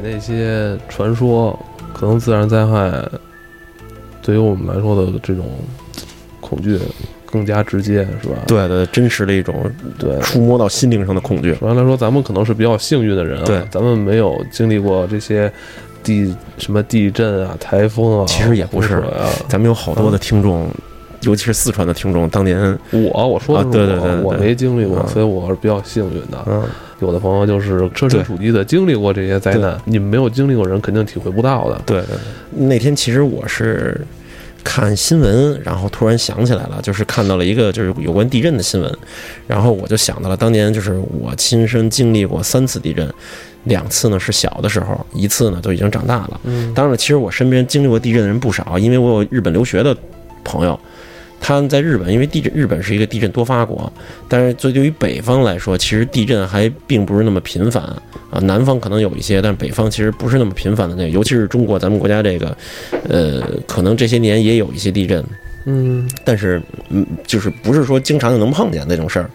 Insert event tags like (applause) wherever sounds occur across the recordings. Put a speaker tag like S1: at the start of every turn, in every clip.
S1: 比那些传说，可能自然灾害对于我们来说的这种恐惧更加直接，是吧？
S2: 对对，真实的一种
S1: 对。
S2: 触摸到心灵上的恐惧。
S1: 首先来说，咱们可能是比较幸运的人啊，
S2: 对
S1: 咱们没有经历过这些地什么地震啊、台风啊，
S2: 其实也不是
S1: 啊。
S2: 咱们有好多的听众，尤其是四川的听众，当年
S1: 我我说的是
S2: 啊对对对对
S1: 我，没经历过，
S2: 嗯
S1: 所以我是比较幸运的。
S2: 嗯，
S1: 有的朋友就是设身处地的经历过这些灾难，你们没有经历过人肯定体会不到的。
S2: 对对对。那天其实我是看新闻，然后突然想起来了，就是看到了一个就是有关地震的新闻，然后我就想到了当年就是我亲身经历过三次地震，两次呢是小的时候，一次呢都已经长大了。
S1: 嗯
S2: 当然了，其实我身边经历过地震的人不少，因为我有日本留学的朋友，他们在日本，因为地震，日本是一个地震多发国，但是对于北方来说，其实地震还并不是那么频繁啊。南方可能有一些，但是北方其实不是那么频繁的那个，尤其是中国咱们国家这个，呃，可能这些年也有一些地震，
S1: 嗯
S2: 但是嗯，就是不是说经常就能碰见那种事儿。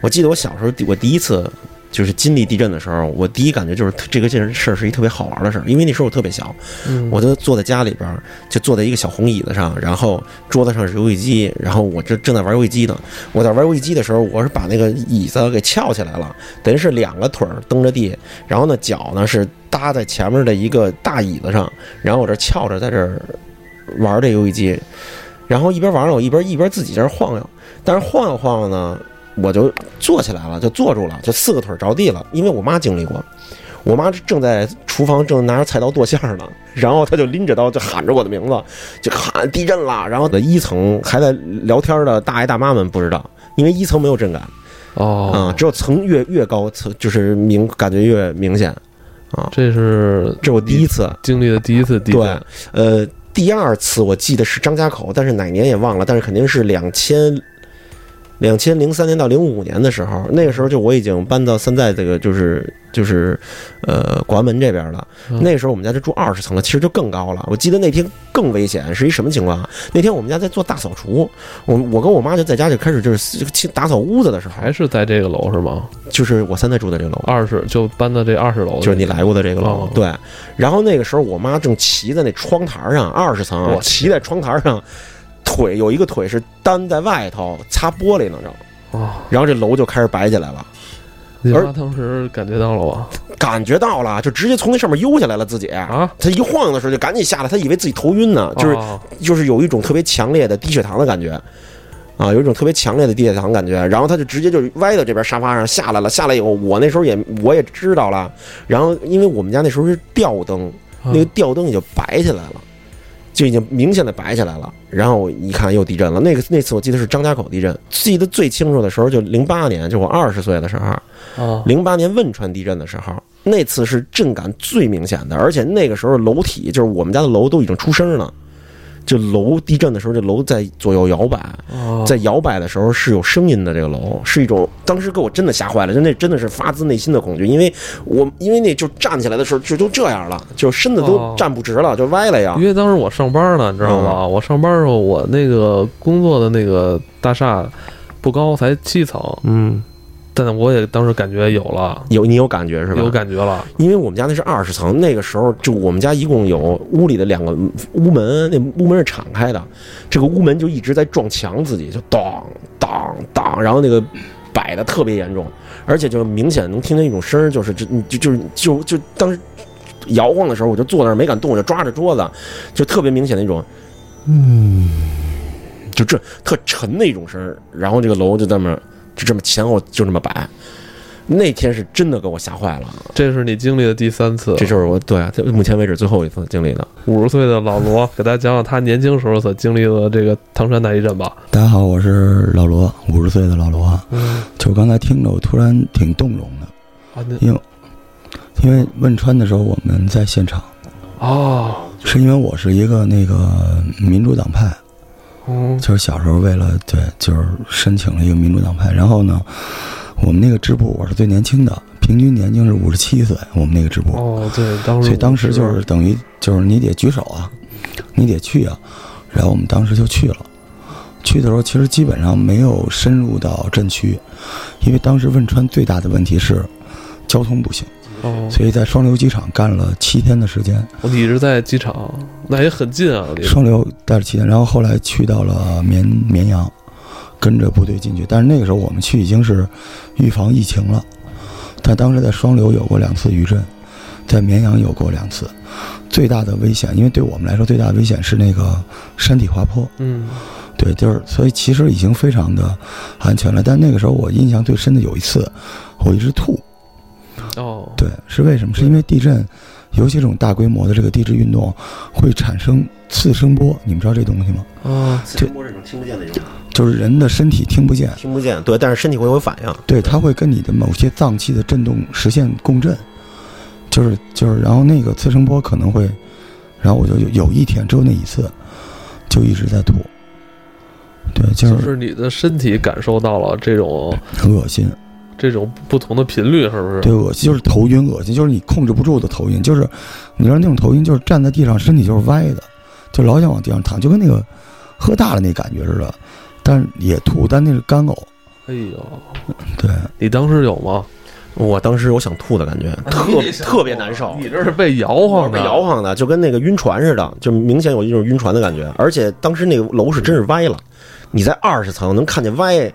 S2: 我记得我小时候我第一次就是经历地震的时候，我第一感觉就是这个件事儿是一特别好玩的事儿，因为那时候我特别小，
S1: 嗯，
S2: 我就坐在家里边儿，就坐在一个小红椅子上，然后桌子上是游戏机，然后我这正在玩游戏机呢。我在玩游戏机的时候，我是把那个椅子给翘起来了，等于是两个腿儿蹬着地，然后呢脚呢是搭在前面的一个大椅子上，然后我这翘着在这儿玩这游戏机，然后一边玩呢，我一边一边自己在这晃悠，但是晃悠晃悠呢，我就坐起来了，就坐住了，就四个腿着地了，因为我妈经历过。我妈正在厨房正拿着菜刀剁馅儿呢，然后她就拎着刀就喊着我的名字，就喊地震了。然后在一层还在聊天的大爷大妈们不知道，因为一层没有震感啊、
S1: 嗯，
S2: 只有层越越高层就是明感觉越明显啊。
S1: 这是
S2: 这是我第一次，
S1: 经历的第一次地震
S2: 对
S1: 震。，
S2: 呃，第二次我记得是张家口，但是哪年也忘了，但是肯定是两千。两千零三年到零五年的时候，那个时候就我已经搬到现在这个就是就是，呃，国安门这边了。
S1: 嗯
S2: 那个时候我们家就住二十层了，其实就更高了。我记得那天更危险，是一什么情况啊？那天我们家在做大扫除，我我跟我妈就在家就开始就是清打扫屋子的时候，
S1: 还是在这个楼是吗？
S2: 就是我现在住的这个楼，
S1: 二十就搬到这二十楼，
S2: 就是你来过的这个楼
S1: 哦，
S2: 对。然后那个时候我妈正骑在那窗台上，二十层啊
S1: 我，
S2: 骑在窗台上，腿有一个腿是单在外头擦玻璃呢，正。
S1: 哦，
S2: 然后这楼就开始摆起来了，而
S1: 你妈当时感觉到了吗？
S2: 感觉到了，就直接从那上面悠下来了自己。
S1: 啊，
S2: 他一晃悠的时候就赶紧下来，他以为自己头晕呢，就是
S1: 哦
S2: 就是有一种特别强烈的低血糖的感觉，啊，有一种特别强烈的低血糖感觉，然后他就直接就歪到这边沙发上下来了。下来以后，我那时候也我也知道了，然后因为我们家那时候是吊灯，那个吊灯也就摆起来了，就已经明显的白起来了。然后我一看又地震了，那个那次我记得是张家口地震，记得最清楚的时候就零八年，就我二十岁的时候，
S1: 啊，
S2: 零八年汶川地震的时候，那次是震感最明显的，而且那个时候楼体就是我们家的楼都已经出声了，就楼地震的时候，这楼在左右摇摆，
S1: 哦
S2: 在摇摆的时候是有声音的。这个楼是一种，当时给我真的吓坏了，就那真的是发自内心的恐惧，因为我因为那就站起来的时候就都这样了，就身子都
S1: 哦
S2: 站不直了，就歪了呀
S1: 因。为当时我上班呢，你知道吗？我上班的时候，我那个工作的那个大厦不高，才七层，
S2: 嗯，
S1: 但我也当时感觉有了，
S2: 有你有感觉是吧？
S1: 有感觉了。
S2: 因为我们家那是二十层，那个时候就我们家一共有屋里的两个屋门，那屋门是敞开的，这个屋门就一直在撞墙，自己就当当当，然后那个摆的特别严重，而且就明显能听见一种声儿，就是就就就是就就当时摇晃的时候，我就坐那儿没敢动，我就抓着桌子，就特别明显的一种，嗯，就这特沉的一种声儿，然后这个楼就这么就这么前后就这么摆。那天是真的给我吓坏了，
S1: 这是你经历的第三次。
S2: 这就是我对啊，目前为止最后一次经历的。
S1: 五十岁的老罗，给大家讲讲他年轻时候所经历的这个唐山大地震吧。
S3: 大家好，我是老罗，五十岁的老罗。
S1: 嗯，
S3: 就刚才听着，我突然挺动容的，
S1: 啊，
S3: 因为因为汶川的时候我们在现场，
S1: 哦，
S3: 是因为我是一个那个民主党派，
S1: 嗯，
S3: 就是小时候为了对，就是申请了一个民主党派。然后呢，我们那个支部我是最年轻的，平均年龄是五十七岁，我们那个支部。
S1: 哦，对，当时
S3: 所以当时就是等于就是你得举手啊，你得去啊，然后我们当时就去了。去的时候其实基本上没有深入到震区，因为当时汶川最大的问题是交通不行，
S1: 哦，
S3: 所以在双流机场干了七天的时间。
S1: 你一直在机场，那也很近啊。
S3: 双流待了七天，然后后来去到了绵绵阳，跟着部队进去。但是那个时候我们去已经是预防疫情了，但当时在双流有过两次余震，在绵阳有过两次。最大的危险，因为对我们来说最大的危险是那个山体滑坡。
S1: 嗯，
S3: 对，就是所以其实已经非常的安全了。但那个时候我印象最深的有一次，我一直吐。是为什么？是因为地震，尤其这种大规模的这个地质运动，会产生次声波。你们知道这东西吗？
S1: 啊，
S2: 次声波这种听不见的种，
S3: 就是人的身体听不见，
S2: 听不见，对，但是身体会有反应。
S3: 对，它会跟你的某些脏器的震动实现共振，就是就是，然后那个次声波可能会，然后我就有有一天只有那一次，就一直在吐。对，就
S1: 就是是你的身体感受到了这种
S3: 恶心，
S1: 这种不同的频率，是不是？
S3: 对，恶心就是头晕，恶心就是你控制不住的头晕，就是你知道那种头晕，就是站在地上身体就是歪的，就老想往地上躺，就跟那个喝大了那感觉似的，但是也吐，但那是干呕。
S1: 哎呦，
S3: 对，
S1: 你当时有吗？
S2: 我当时有想吐的感觉，(laughs) 特特别难受。
S1: 你这是被摇晃的，
S2: 被摇晃的，就跟那个晕船似的，就明显有一种晕船的感觉。而且当时那个楼是真是歪了，你在二十层能看见歪，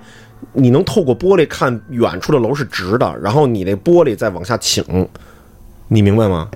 S2: 你能透过玻璃看远处的楼是直的，然后你那玻璃再往下倾，你明白吗？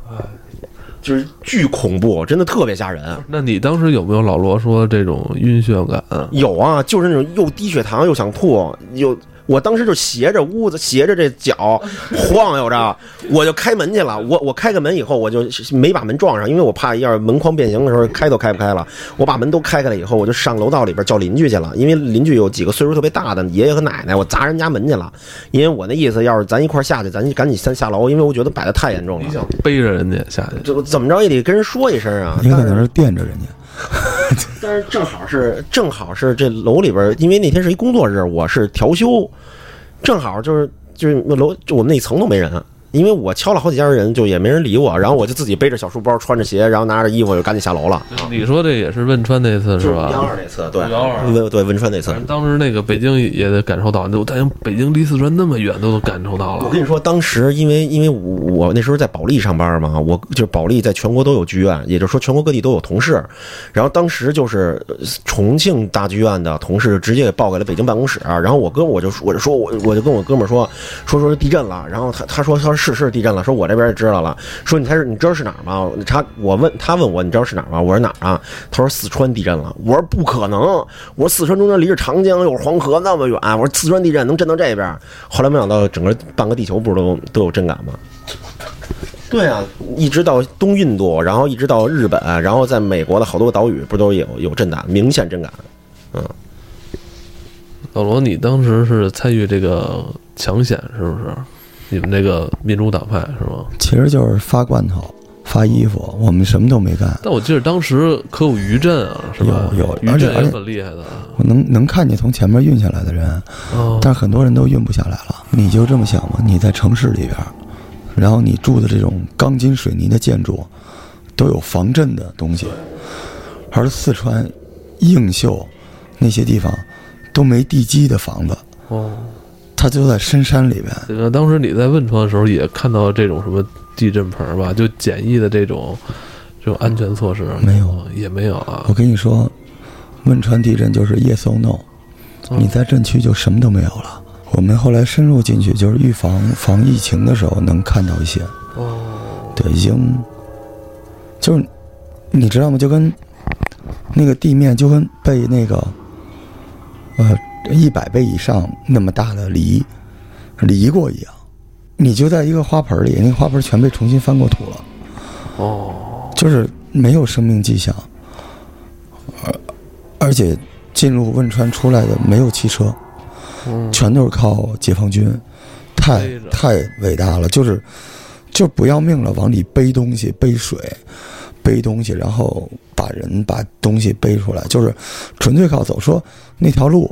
S2: 就是巨恐怖，真的特别吓人。
S1: 那你当时有没有老罗说这种晕眩感？
S2: 有啊，就是那种又低血糖又想吐，又我当时就斜着屋子，斜着这脚晃悠着，我就开门去了。我我开个门以后，我就没把门撞上，因为我怕要是门框变形的时候开都开不开了。我把门都开开了以后，我就上楼道里边叫邻居去了，因为邻居有几个岁数特别大的爷爷和奶奶，我砸人家门去了。因为我那意思，要是咱一块下去，咱就赶紧先下楼，因为我觉得摆的太严重了。
S1: 你想背着人家下去？
S2: 这怎么着也得跟人说一声啊。
S3: 你可能是垫着人家。(laughs)
S2: 但是正好是正好是这楼里边，因为那天是一工作日，我是调休，正好就是就是那楼就我们那层都没人，因为我敲了好几家人，就也没人理我，然后我就自己背着小书包，穿着鞋，然后拿着衣服就赶紧下楼了。
S1: 你说这也是汶川那次是吧幺？
S2: 二那次，对，
S1: 幺二
S2: 汶对汶川那次
S1: 当时那个北京也得感受到，我感觉北京离四川那么远，都能感受到了。
S2: 我跟你说，当时因为因为我我那时候在保利上班嘛，我就是保利在全国都有剧院，也就是说全国各地都有同事。然后当时就是呃重庆大剧院的同事直接给报给了北京办公室，然后我哥我就我就说我我就跟我哥们儿说说说地震了，然后他他说他说是是地震了，说我这边也知道了，说你猜是你知道是哪儿吗？他我问他问我你知道是哪儿吗？我说哪儿啊？他说四川地震了，我说不可能，我说四川中间离着长江又是黄河那么远，我说四川地震能震到这边？后来没想到整个半个地球不是都都有震感吗？对啊，一直到东印度，然后一直到日本，然后在美国的好多个岛屿不都有有震感，明显震感。
S1: 嗯老罗，你当时是参与这个抢险是不是？你们这个民主党派是吗？
S3: 其实就是发罐头、发衣服，我们什么都没干。
S1: 但我记得当时可有余震啊，是吧？
S3: 有有
S1: 余震也
S3: 而且
S1: 很厉害的。
S3: 我能能看见从前面运下来的人，
S1: 哦，
S3: 但是很多人都运不下来了。你就这么想吧，你在城市里边，然后你住的这种钢筋水泥的建筑，都有防震的东西，而四川、映秀那些地方都没地基的房子，
S1: 哦，
S3: 它就在深山里边。
S1: 这个当时你在汶川的时候也看到这种什么地震棚吧？就简易的这种这种安全措施
S3: 没有，
S1: 也没有啊
S3: 我。跟你说，汶川地震就是 yes or no，
S1: 哦
S3: 你在震区就什么都没有了。我们后来深入进去，就是预防防疫情的时候能看到一些。
S1: 哦，
S3: 对，已经就是你知道吗？就跟那个地面就跟被那个呃一百倍以上那么大的犁犁过一样，你就在一个花盆里，那个花盆全被重新翻过土了，
S1: 哦，
S3: 就是没有生命迹象，而而且进入汶川出来的没有汽车，
S1: 嗯，
S3: 全都是靠解放军，太太伟大了，就是就不要命了，往里背东西、背水、背东西，然后把人把东西背出来，就是纯粹靠走。说那条路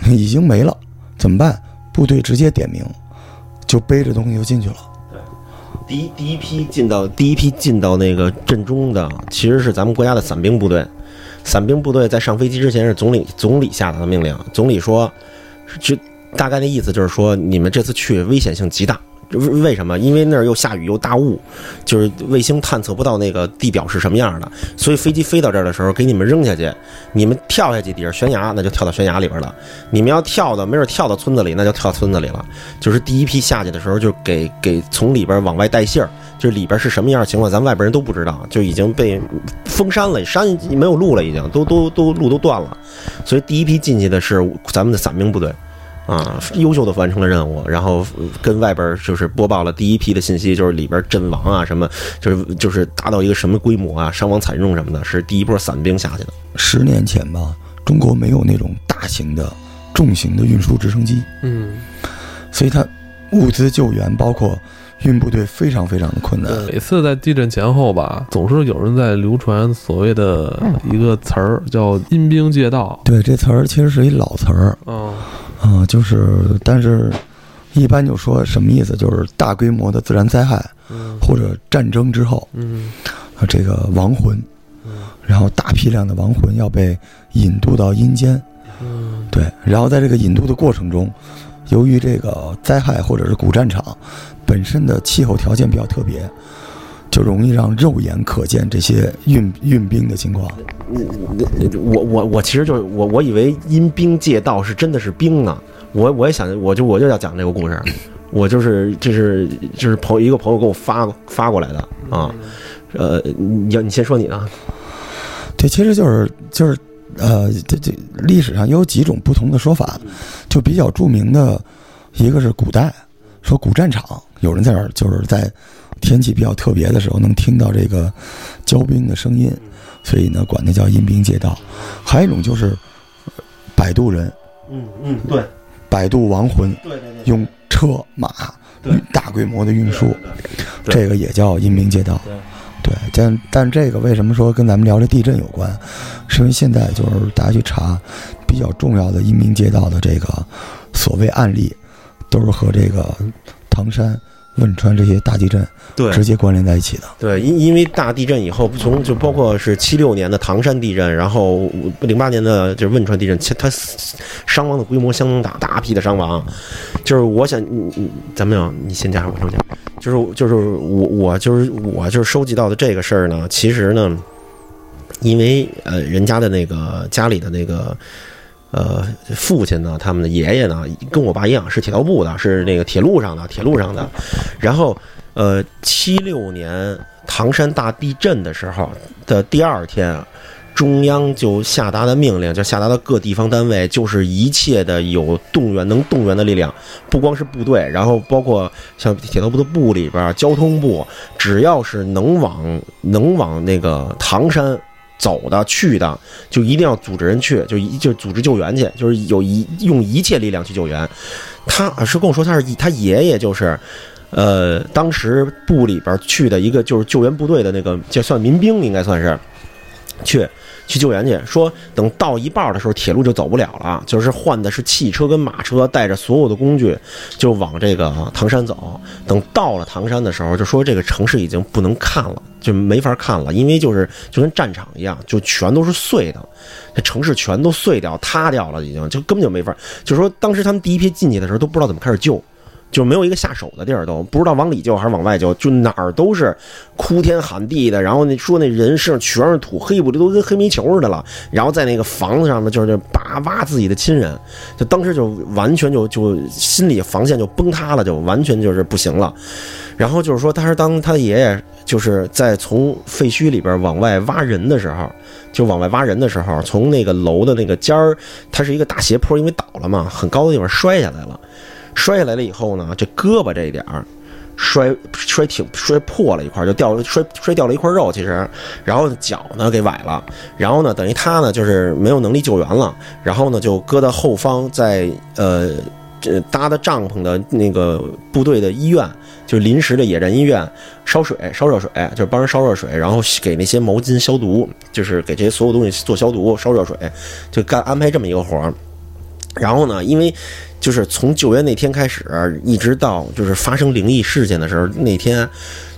S3: (laughs) 已经没了，怎么办？部队直接点名，就背着东西就进去了。
S2: 第一第一批进到第一批进到那个阵中的，其实是咱们国家的伞兵部队。伞兵部队在上飞机之前是总理总理下达的命令，总理说，就大概的意思就是说，你们这次去危险性极大，为为什么？因为那儿又下雨又大雾，就是卫星探测不到那个地表是什么样的，所以飞机飞到这儿的时候给你们扔下去，你们跳下去底下悬崖，那就跳到悬崖里边了。你们要跳的没准跳到村子里，那就跳村子里了。就是第一批下去的时候，就给给从里边往外带信儿，就是里边是什么样的情况，咱外边人都不知道，就已经被封山了，山没有路了，已经都都都路都断了。所以第一批进去的是咱们的伞兵部队。啊，优秀的完成了任务，然后呃跟外边儿就是播报了第一批的信息，就是里边儿阵亡啊，什么，就是就是达到一个什么规模啊，伤亡惨重什么的，是第一波散兵下去的。
S3: 十年前吧，中国没有那种大型的、重型的运输直升机，
S1: 嗯，
S3: 所以它物资救援包括运部队非常非常的困难。
S1: 每次在地震前后吧，总是有人在流传所谓的一个词儿，叫“阴兵借道
S3: 对，这词儿其实是一老词儿”。
S1: 啊，
S3: 啊、就是但是，一般就说什么意思？就是大规模的自然灾害
S1: 嗯
S3: 或者战争之后，
S1: 嗯
S3: 啊，这个亡魂，
S1: 嗯
S3: 然后大批量的亡魂要被引渡到阴间，
S1: 嗯
S3: 对，然后在这个引渡的过程中，由于这个灾害或者是古战场本身的气候条件比较特别，就容易让肉眼可见这些运运兵的情况。
S2: 我我我其实就是我我以为因兵借道是真的是兵呢，我我也想我就我就要讲这个故事，我就是这是就是朋友一个朋友给我发发过来的啊，呃，你要你先说你的，
S3: 对，其实就是就是呃，这这历史上有几种不同的说法，就比较著名的一个是古代说古战场有人在那儿就是在天气比较特别的时候能听到这个交兵的声音，所以呢管那叫阴兵借道。还有一种就是呃摆渡人，
S2: 嗯嗯，对
S3: 摆渡亡魂，
S2: 对对对，
S3: 用车马大规模的运输，这个也叫阴兵借道。
S2: 对
S3: 对，但但这个为什么说跟咱们聊这地震有关？是因为现在就是大家去查比较重要的阴兵借道的这个所谓案例，都是和这个唐山、汶川这些大地震
S2: 对
S3: 直接关联在一起的。
S2: 对，因因为大地震以后，从就包括是七六年的唐山地震，然后零八年的就是汶川地震，其它伤亡的规模相当大，大批的伤亡。就是我想，你你咱们有你先讲，我先讲。就是就是我我就是我就是收集到的这个事儿呢，其实呢，因为呃人家的那个家里的那个。呃，父亲呢，他们的爷爷呢，跟我爸一样是铁道部的，是那个铁路上的，铁路上的。然后，呃，七六年唐山大地震的时候的第二天，中央就下达的命令，就下达到各地方单位，就是一切的有动员能动员的力量，不光是部队，然后包括像铁道部的部里边、交通部，只要是能往能往那个唐山。走的去的，就一定要组织人去，就一就组织救援去，就是有一用一切力量去救援。他是跟我说，他是他爷爷就是，呃，当时部里边去的一个就是救援部队的那个，就算民兵应该算是，去去救援去。说等到一半的时候，铁路就走不了了，就是换的是汽车跟马车，带着所有的工具就往这个唐山走。等到了唐山的时候，就说这个城市已经不能看了，就没法看了，因为就是就跟战场一样，就全都是碎的，这城市全都碎掉、塌掉了，已经就根本就没法。就是说，当时他们第一批进去的时候都不知道怎么开始救。就没有一个下手的地儿，都不知道往里救还是往外救，就哪儿都是哭天喊地的。然后那说那人身上全是土，黑不溜都跟黑煤球似的了。然后在那个房子上面就是扒挖自己的亲人，就当时就完全就就心理防线就崩塌了，就完全就是不行了。然后就是说，他是当他的爷爷就是在从废墟里边往外挖人的时候，就往外挖人的时候，从那个楼的那个尖儿，它是一个大斜坡，因为倒了嘛，很高的地方摔下来了。摔下来了以后呢，这胳膊这一点儿摔摔挺摔破了一块，就掉摔摔掉了一块肉，其实，然后脚呢给崴了，然后呢等于他呢就是没有能力救援了，然后呢就搁到后方在呃这搭的帐篷的那个部队的医院，就是临时的野战医院烧水烧热水，就是帮人烧热水，然后给那些毛巾消毒，就是给这些所有东西做消毒烧热水，就干安排这么一个活儿。然后呢，因为就是从救援那天开始，一直到就是发生灵异事件的时候，那天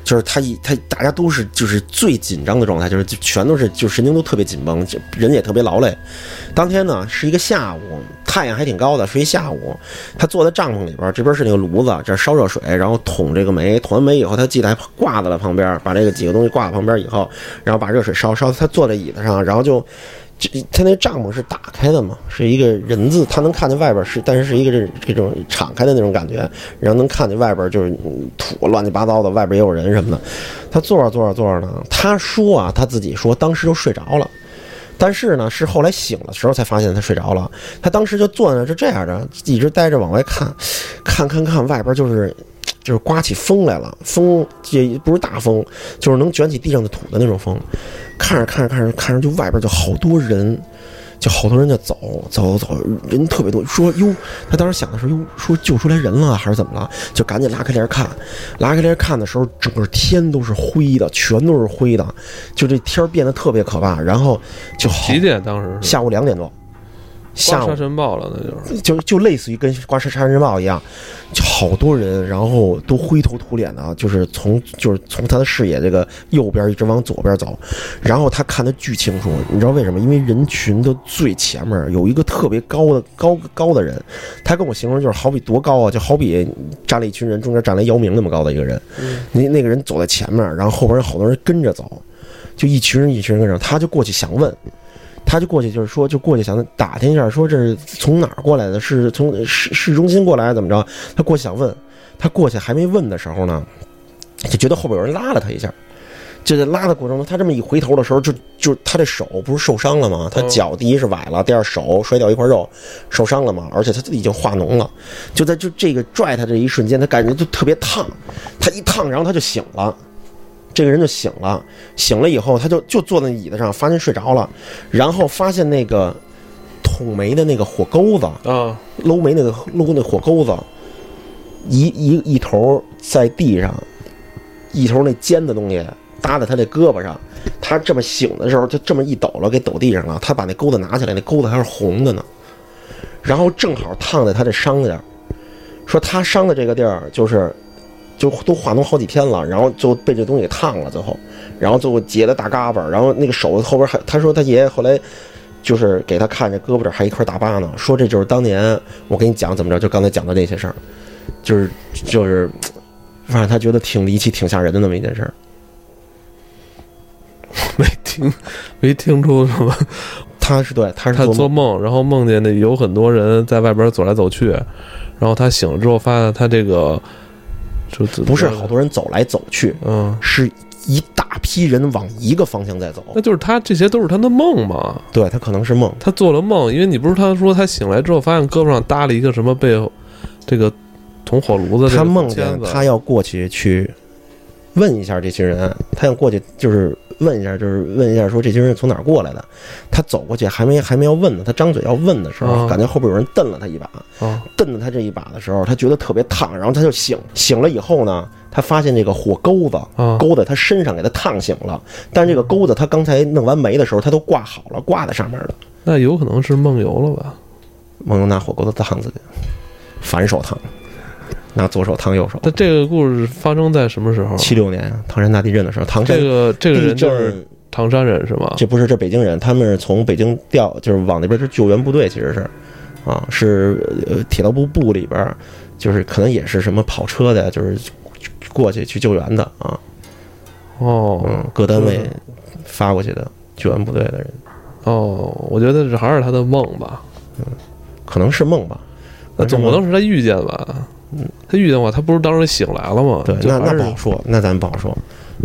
S2: 就是他一他大家都是就是最紧张的状态，就是就全都是就神经都特别紧绷，人也特别劳累。当天呢是一个下午，太阳还挺高的，是一下午。他坐在帐篷里边，这边是那个炉子，这烧热水，然后捅这个煤，捅完煤以后，他记得还挂在了旁边，把这个几个东西挂在旁边以后，然后把热水烧烧，他坐在椅子上，然后就。这他那帐篷是打开的嘛，是一个人字，他能看见外边是，但是是一个这这种敞开的那种感觉，然后能看见外边就是土乱七八糟的，外边也有人什么的。他坐着坐着坐着呢，他说啊，他自己说当时就睡着了，但是呢是后来醒的时候才发现他睡着了。他当时就坐那儿就这样着，一直待着往外看，看看看外边就是就是刮起风来了，风也不是大风，就是能卷起地上的土的那种风。看着看着看着看着，就外边就好多人，就好多人就走走走，人特别多。说哟，他当时想的是哟，说救出来人了还是怎么了？就赶紧拉开帘看，拉开帘看的时候，整个天都是灰的，全都是灰的，就这天儿变得特别可怕。然后就好
S1: 几点当时
S2: 下午两点多，下
S1: 沙尘暴了，那就是
S2: 就就类似于跟刮沙沙尘暴一样，就好多人，然后都灰头土脸的，就是从就是从他的视野这个右边一直往左边走，然后他看得巨清楚，你知道为什么？因为人群的最前面有一个特别高的高高的人，他跟我形容就是好比多高啊，就好比站了一群人，中间站了姚明那么高的一个人，那那个人走在前面，然后后边有好多人跟着走，就一群人一群人跟着，他就过去想问。他就过去，就是说，就过去想打听一下，说这是从哪儿过来的？是从市市中心过来，怎么着？他过去想问，他过去还没问的时候呢，就觉得后边有人拉了他一下。就在拉的过程中，他这么一回头的时候，就就他这手不是受伤了吗？他脚第一是崴了，第二手摔掉一块肉，受伤了嘛。而且他已经化脓了。就在就这个拽他这一瞬间，他感觉就特别烫，他一烫，然后他就醒了。这个人就醒了，醒了以后，他就就坐在椅子上，发现睡着了，然后发现那个捅煤的那个火钩子，
S1: 啊，
S2: 搂煤那个搂那火钩子，一一一头在地上，一头那尖的东西搭在他这胳膊上，他这么醒的时候，就这么一抖了，给抖地上了。他把那钩子拿起来，那钩子还是红的呢，然后正好烫在他这伤那儿。说他伤的这个地儿就是。就都化脓好几天了，然后就被这东西给烫了，最后，然后最后结了大嘎巴，然后那个手后边还，他说他爷爷后来就是给他看这胳膊这儿还一块大疤呢，说这就是当年我给你讲怎么着，就刚才讲的那些事儿，就是就是，反正他觉得挺离奇、挺吓人的那么一件事儿。
S1: 没听没听出什么。
S2: 他是对，他是
S1: 他
S2: 做
S1: 做梦，然后梦见那有很多人在外边走来走去，然后他醒了之后发现他这个
S2: 不是好多人走来走去，
S1: 嗯，
S2: 是一大批人往一个方向在走。
S1: 那就是他这些都是他的梦嘛。
S2: 对他可能是梦，
S1: 他做了梦，因为你不是他说他醒来之后发现胳膊上搭了一个什么被这个捅火炉子这个
S2: 他梦见他要过去去问一下这群人，他想过去就是问一下，就是问一下说这些人从哪儿过来的。他走过去还没还没要问呢，他张嘴要问的时候，
S1: 啊
S2: 感觉后边有人瞪了他一把，
S1: 啊
S2: 蹬了他这一把的时候，他觉得特别烫，然后他就醒醒了以后呢，他发现这个火钩子
S1: 啊
S2: 勾在他身上，给他烫醒了。但这个钩子他刚才弄完煤的时候，他都挂好了，挂在上面的。
S1: 那有可能是梦游了吧？
S2: 梦游拿火钩子烫自己，反手烫，拿左手烫右手。
S1: 那这个故事发生在什么时候？
S2: 七六年唐山大地震的时候，唐山
S1: 这个这个人就是，唐山人是吗？
S2: 这不是这北京人，他们是从北京调，就是往那边是救援部队，其实是，啊，是呃铁道部部里边，就是可能也是什么跑车的，就是过去去救援的啊，
S1: 哦
S2: 嗯，各单位
S1: 嗯
S2: 发过去的救援部队的人，
S1: 哦，我觉得这还是他的梦吧。
S2: 嗯可能是梦吧。
S1: 那总不能是他遇见吧？
S2: 嗯，
S1: 他遇见我，他不是当时醒来了吗？
S2: 对，那那不好说，那咱不好说。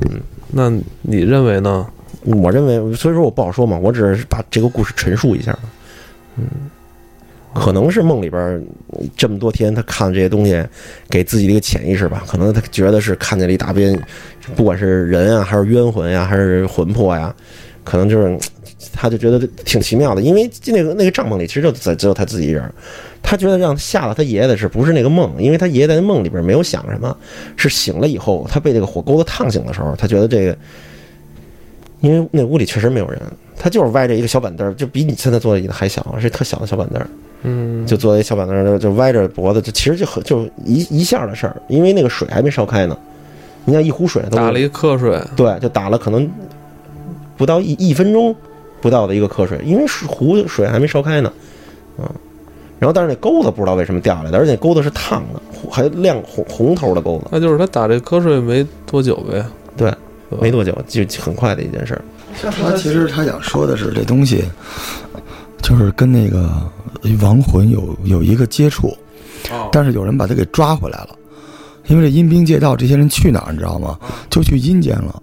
S1: 嗯那你认为呢？
S2: 我认为，所以说我不好说嘛，我只是把这个故事陈述一下。嗯，可能是梦里边儿这么多天，他看这些东西，给自己的一个潜意识吧。可能他觉得是看见了一大边，不管是人啊，还是冤魂呀、还是魂魄呀，可能就是他就觉得挺奇妙的。因为那个那个帐篷里其实就只只有他自己一人，他觉得让吓到他爷爷的是不是那个梦？因为他爷爷在梦里边没有想什么，是醒了以后，他被这个火钩子烫醒的时候，他觉得这个。因为那屋里确实没有人，他就是歪着一个小板凳儿，就比你现在坐的椅子还小，是特小的小板凳儿，
S1: 嗯，
S2: 就坐在一小板凳儿，就就歪着脖子，就其实就很就一一下的事儿，因为那个水还没烧开呢，你像一壶水都
S1: 打了一瞌睡，
S2: 对，就打了可能不到一一分钟不到的一个瞌睡，因为是壶水还没烧开呢，嗯，然后但是那钩子不知道为什么掉下来的，而且钩子是烫的，还亮红红头的钩子，
S1: 那就是他打这瞌睡没多久呗，
S2: 对，没多久就很快的一件事儿。
S3: 他其实他想说的是，这东西就是跟那个亡魂有有一个接触，
S1: 哦。
S3: 但是有人把他给抓回来了，因为这阴兵借道，这些人去哪儿你知道吗？就去阴间了，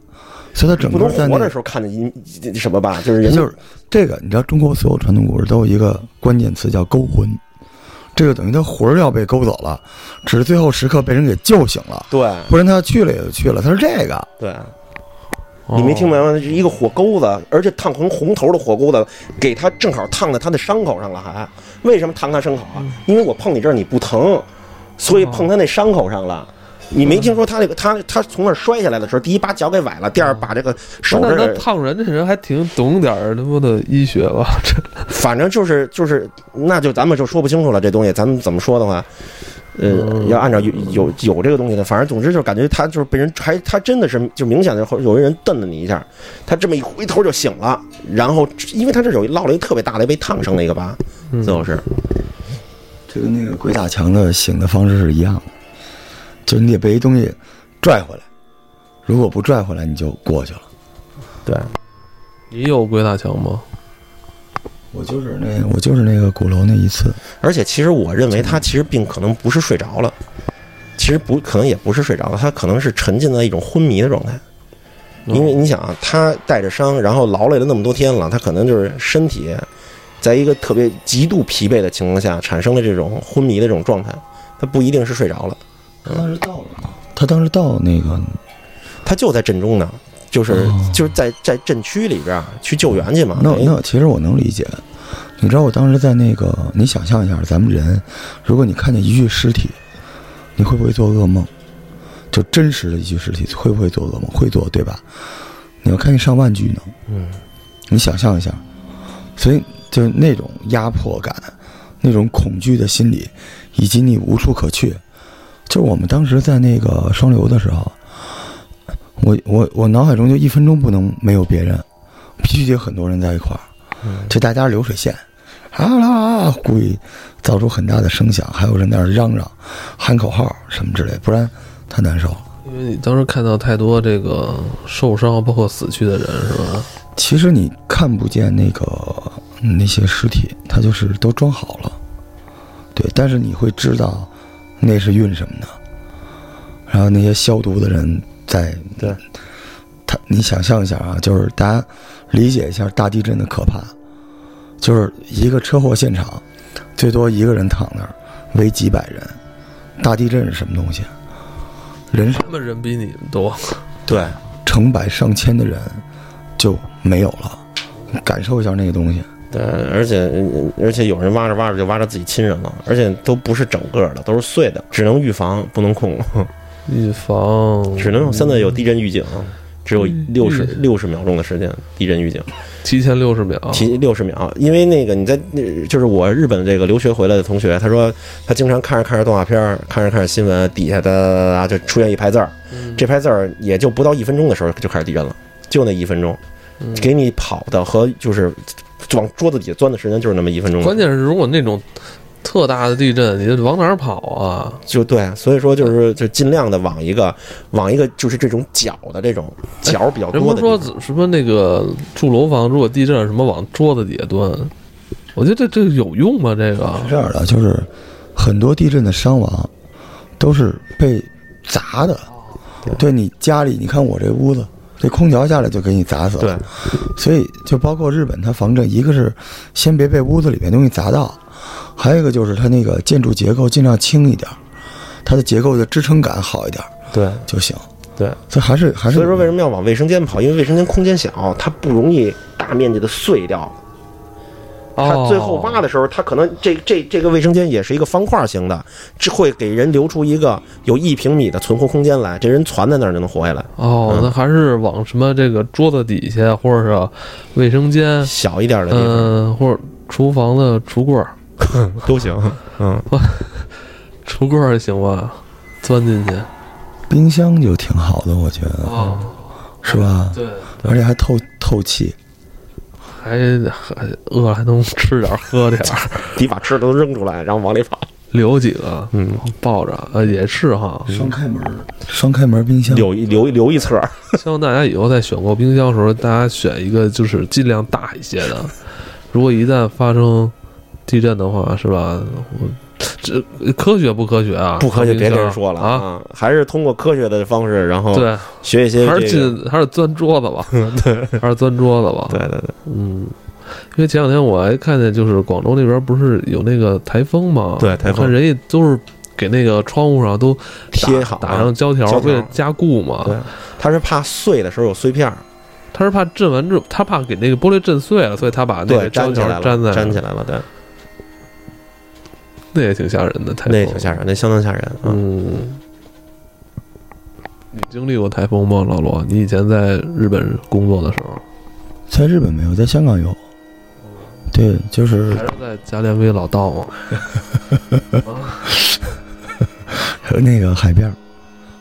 S3: 所以他整
S2: 不
S3: 个在那
S2: 能活的时候看的阴什么吧，就是人
S3: 就是这个，你知道中国所有传统故事都有一个关键词叫勾魂，这个等于他魂儿要被勾走了，只是最后时刻被人给救醒了，
S2: 对
S3: 不然他去了也就去了。他是这个，
S2: 对，你没听明白吗？一个火钩子，而且烫红红头的火钩子，给他正好烫在他的伤口上了，还为什么烫他伤口啊？因为我碰你这儿你不疼，所以碰他那伤口上了。你没听说他那个他他从那儿摔下来的时候，第一把脚给崴了，第二把这个手
S1: 那烫人这人还挺懂点儿他妈的医学吧？这
S2: 反正就是就是，那就咱们就说不清楚了。这东西咱们怎么说的话，呃，
S1: 嗯
S2: 要按照有有有这个东西的，反正总之就是感觉他就是被人还他真的是就明显的有人瞪了你一下，他这么一回头就醒了，然后因为他这有落了一特别大的被烫伤的一个疤，
S1: 嗯
S2: 最后是
S3: 这跟那个鬼打墙的醒的方式是一样的，就是你得被一东西拽回来，如果不拽回来你就过去了。
S2: 对，
S1: 你有鬼打墙吗？
S3: 我就是那我就是那个鼓楼那一次，
S2: 而且其实我认为他其实并可能不是睡着了，其实不可能也不是睡着了，他可能是沉浸在一种昏迷的状态。因为你想啊，他带着伤，然后劳累了那么多天了，他可能就是身体在一个特别极度疲惫的情况下，产生了这种昏迷的这种状态，他不一定是睡着了，
S3: 他当时到了吗？他当时到那个
S2: 他就在镇中呢，就是、
S3: 哦
S2: 就是在在镇区里边儿去救援去嘛。
S3: 那那其实我能理解，你知道我当时在那个，你想象一下，咱们人，如果你看见一具尸体，你会不会做噩梦？就真实的一具尸体，会不会做噩梦？会做，对吧？你要看见上万具呢，
S2: 嗯，
S3: 你想象一下，所以就是那种压迫感，那种恐惧的心理，以及你无处可去。就是我们当时在那个双流的时候，我我我脑海中就一分钟不能没有别人，必须得很多人在一块儿，就大家流水线，啊啦啊，故意造出很大的声响，还有人在那儿嚷嚷、喊口号什么之类，不然太难受。
S1: 因为你当时看到太多这个受伤，包括死去的人，是吧？
S3: 其实你看不见那个嗯那些尸体，他就是都装好了，对，但是你会知道那是运什么的，然后那些消毒的人在
S2: 对，
S3: 他你想象一下啊，就是大家理解一下大地震的可怕，就是一个车祸现场，最多一个人躺那儿，围几百人，大地震是什么东西？人是
S1: 他们人比你们多，(laughs)
S2: 对，
S3: 成百上千的人就没有了，感受一下那个东西。
S2: 对，而且而且有人挖着挖着就挖着自己亲人了，而且都不是整个的，都是碎的，只能预防不能控，(laughs)
S1: 预防
S2: 只能用现在有地震预警，只有六十
S1: 嗯。
S2: 六十秒钟的时间，地震预警。
S1: 提前六十秒。
S2: 提六十秒，因为那个你在那就是我日本这个留学回来的同学，他说他经常看着看着动画片，看着看着新闻，底下哒哒哒哒就出现一排字儿，
S1: 嗯。
S2: 这排字儿也就不到一分钟的时候就开始地震了，就那一分钟，
S1: 嗯。
S2: 给你跑的和就是往桌子底下钻的时间就是那么一分钟，
S1: 关键是如果那种特大的地震，你往哪儿跑啊？
S2: 就对，所以说就是就尽量的往一个往一个就是这种角的这种角比较
S1: 人不说
S2: 多的地方，
S1: 什么那个住楼房，如果地震什么往桌子底下蹲，我觉得这这有用吗？这个
S3: 是这样的，就是很多地震的伤亡都是被砸的。对你家里，你看我这屋子，这空调下来就给你砸死了。
S2: 对，
S3: 所以就包括日本，它防震，一个是先别被屋子里面东西砸到，还有一个就是它那个建筑结构尽量轻一点，它的结构的支撑感好一点
S2: 对
S3: 就行。
S2: 对，
S3: 这还是还是
S2: 所以说为什么要往卫生间跑？因为卫生间空间小，它不容易大面积的碎掉。它最后挖的时候，它可能这这这个卫生间也是一个方块型的，这会给人留出一个有一平米的存活空间来，这人攒在那儿就能活下来。
S1: 哦，
S2: 嗯
S1: 那还是往什么这个桌子底下，或者是卫生间，
S2: 小一点的地方
S1: 嗯，或者厨房的橱柜儿，(laughs)
S2: 都行。嗯，
S1: 橱柜儿行吧，钻进去。
S3: 冰箱就挺好的，我觉得，
S1: 哦，
S3: 是吧？
S1: 对，
S3: 而且还透透气。
S1: 还还饿了还能吃点喝点儿，
S2: 你把吃的都扔出来，然后往里跑。(laughs)
S1: 留几个
S2: 嗯，
S1: 抱着，呃，也是哈。
S3: 双开门，双开门冰箱。
S2: 留一留一留一侧，(laughs)
S1: 希望大家以后在选购冰箱的时候，大家选一个就是尽量大一些的。如果一旦发生地震的话，是吧？我这科学不科学啊？
S2: 不科学别跟人说了
S1: 啊！！
S2: 还是通过科学的方式，然后
S1: 对，
S2: 学一些
S1: 还是进还是钻桌子吧，(laughs) 对，还是钻桌子吧。
S2: 对对对，
S1: 嗯，因为前两天我还看见，就是广州那边不是有那个台风吗？
S2: 对台风
S1: 人家都是给那个窗户上都
S2: 贴好
S1: 打上胶条，为了加固嘛。
S2: 对他是怕碎的时候有碎片儿，
S1: 他是怕震完之后，他怕给那个玻璃震碎了，所以他把那，个胶条粘在
S2: 粘起来了，对，
S1: 那也挺吓人的台风，
S2: 那也挺吓人，那相当吓人啊。
S1: 嗯，你经历过台风吗，老罗？你以前在日本工作的时候，
S3: 在日本没有，在香港有。对，就是
S1: 还是在加连威老道吗？(laughs)
S3: 和 (laughs) 那个海边儿，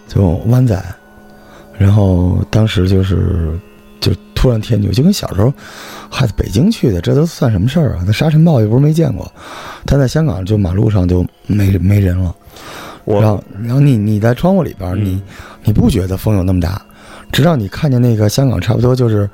S3: 就湾仔，然后当时就是就突然天就就跟小时候，孩子北京去的，这都算什么事儿啊？那沙尘暴又不是没见过，他在香港就马路上就没 (laughs) 没人了。然
S2: 我
S3: 后然后你你在窗户里边你你不觉得风有那么大，直到你看见那个香港差不多就是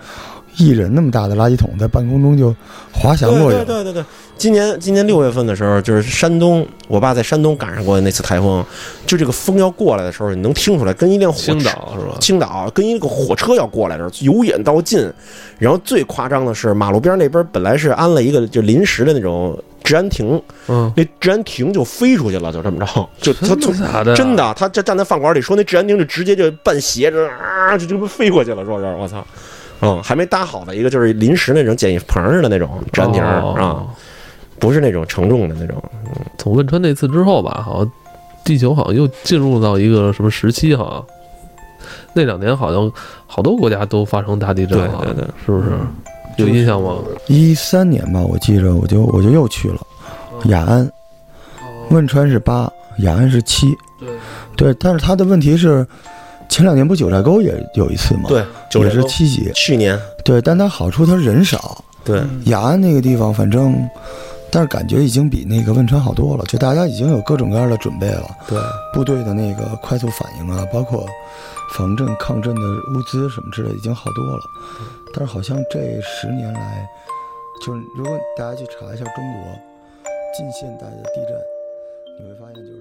S3: 一人那么大的垃圾桶在半空中就滑翔过去了。
S2: 对对对对对，今年今年六月份的时候，就是山东，我爸在山东赶上过那次台风，就这个风要过来的时候，你能听出来，跟一辆火车
S1: 青岛是吧？
S2: 青岛跟一个火车要过来的时候，由远到近，然后最夸张的是马路边那边本来是安了一个就临时的那种治安亭，
S1: 嗯，
S2: 那治安亭就飞出去了，就这么着，就他
S1: 真
S2: 从
S1: 的？
S2: 真的，他这站在饭馆里说那治安亭就直接就半斜着啊，就就飞过去了，说是我操，嗯，还没搭好的一个就是临时那种简易棚似的那种治安亭
S1: 哦。
S2: 啊，不是那种承重的那种，
S1: 从汶川那次之后吧，好像地球好像又进入到一个什么时期，哈那两年好像好多国家都发生大地震了，
S2: 对对对。
S1: 是不是？有印象吗？
S3: 一三年吧，我记着我就我就又去了雅安，汶川是八，雅安是七。
S1: 对，
S3: 对，但是他的问题是，前两年不九寨沟也有一次吗？，
S2: 对，九
S3: 也是七级。
S2: 去年
S3: 对，但它好处它人少，
S2: 对
S3: 雅安那个地方，反正，但是感觉已经比那个汶川好多了，就大家已经有各种各样的准备了，
S2: 对
S3: 部队的那个快速反应啊，包括防震、抗震的物资什么之类，已经好多了。但是好像这十年来，就是如果大家去查一下中国近现代的地震，你会发现就是。